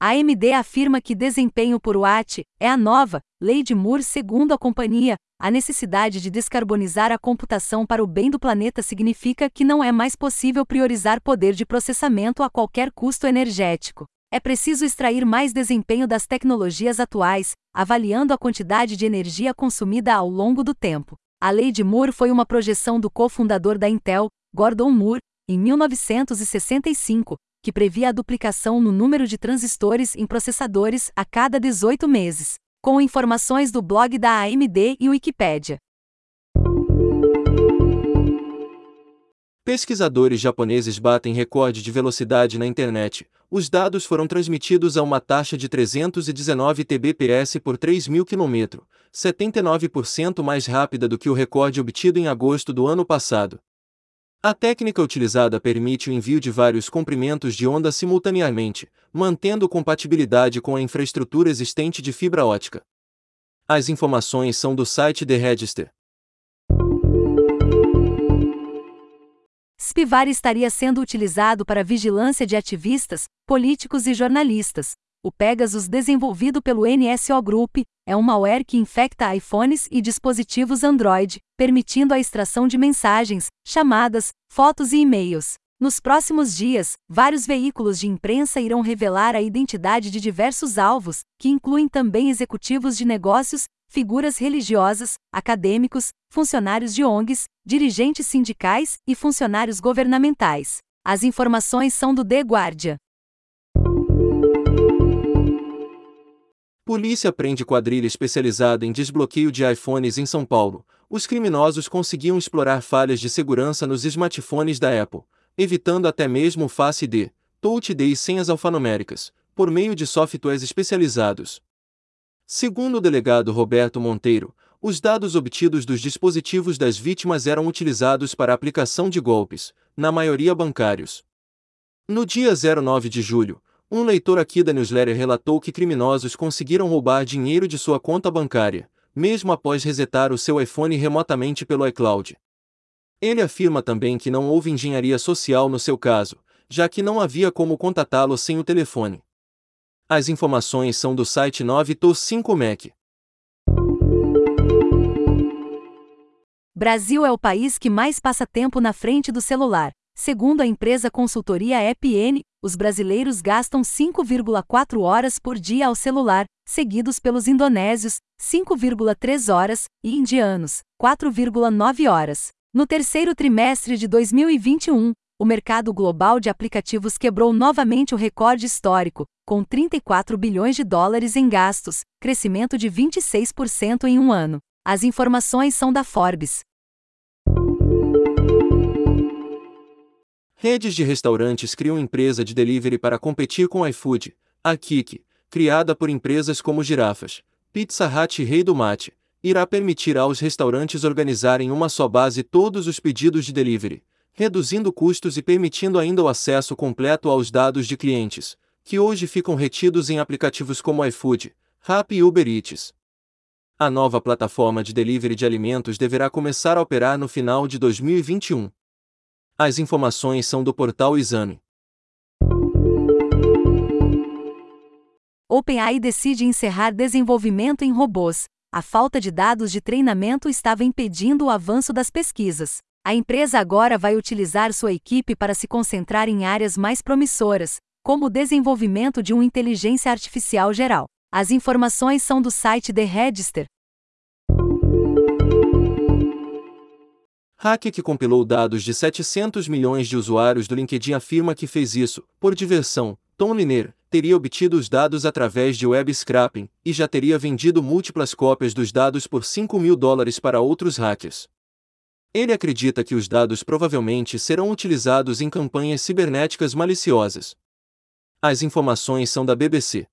A AMD afirma que desempenho por watt é a nova lei de Moore, segundo a companhia. A necessidade de descarbonizar a computação para o bem do planeta significa que não é mais possível priorizar poder de processamento a qualquer custo energético. É preciso extrair mais desempenho das tecnologias atuais, avaliando a quantidade de energia consumida ao longo do tempo. A lei de Moore foi uma projeção do cofundador da Intel, Gordon Moore, em 1965, que previa a duplicação no número de transistores em processadores a cada 18 meses, com informações do blog da AMD e Wikipedia. Pesquisadores japoneses batem recorde de velocidade na internet. Os dados foram transmitidos a uma taxa de 319 Tbps por 3.000 km, 79% mais rápida do que o recorde obtido em agosto do ano passado. A técnica utilizada permite o envio de vários comprimentos de onda simultaneamente, mantendo compatibilidade com a infraestrutura existente de fibra ótica. As informações são do site The Register. Spivar estaria sendo utilizado para vigilância de ativistas, políticos e jornalistas. O Pegasus, desenvolvido pelo NSO Group, é um malware que infecta iPhones e dispositivos Android, permitindo a extração de mensagens, chamadas, fotos e e-mails. Nos próximos dias, vários veículos de imprensa irão revelar a identidade de diversos alvos, que incluem também executivos de negócios, figuras religiosas, acadêmicos, funcionários de ONGs, dirigentes sindicais e funcionários governamentais. As informações são do The Guardian. Polícia prende quadrilha especializada em desbloqueio de iPhones em São Paulo. Os criminosos conseguiam explorar falhas de segurança nos smartphones da Apple, evitando até mesmo o Face ID, Touch ID e senhas alfanuméricas, por meio de softwares especializados. Segundo o delegado Roberto Monteiro, os dados obtidos dos dispositivos das vítimas eram utilizados para aplicação de golpes, na maioria bancários. No dia 09 de julho, um leitor aqui da newsletter relatou que criminosos conseguiram roubar dinheiro de sua conta bancária, mesmo após resetar o seu iPhone remotamente pelo iCloud. Ele afirma também que não houve engenharia social no seu caso, já que não havia como contatá-lo sem o telefone. As informações são do site 9to5mac. Brasil é o país que mais passa tempo na frente do celular. Segundo a empresa consultoria EPN, os brasileiros gastam 5,4 horas por dia ao celular, seguidos pelos indonésios, 5,3 horas, e indianos, 4,9 horas. No terceiro trimestre de 2021, o mercado global de aplicativos quebrou novamente o recorde histórico, com 34 bilhões de dólares em gastos, crescimento de 26% em um ano. As informações são da Forbes. Redes de restaurantes criam empresa de delivery para competir com iFood, a Kik, criada por empresas como Girafas, Pizza Hut e Rei do Mate, irá permitir aos restaurantes organizarem uma só base todos os pedidos de delivery, reduzindo custos e permitindo ainda o acesso completo aos dados de clientes, que hoje ficam retidos em aplicativos como iFood, Rappi e Uber Eats. A nova plataforma de delivery de alimentos deverá começar a operar no final de 2021. As informações são do portal Exame. OpenAI decide encerrar desenvolvimento em robôs. A falta de dados de treinamento estava impedindo o avanço das pesquisas. A empresa agora vai utilizar sua equipe para se concentrar em áreas mais promissoras, como o desenvolvimento de uma inteligência artificial geral. As informações são do site The Register. Hacker que compilou dados de 700 milhões de usuários do LinkedIn afirma que fez isso, por diversão. Tom Liner teria obtido os dados através de web scraping e já teria vendido múltiplas cópias dos dados por 5 mil dólares para outros hackers. Ele acredita que os dados provavelmente serão utilizados em campanhas cibernéticas maliciosas. As informações são da BBC.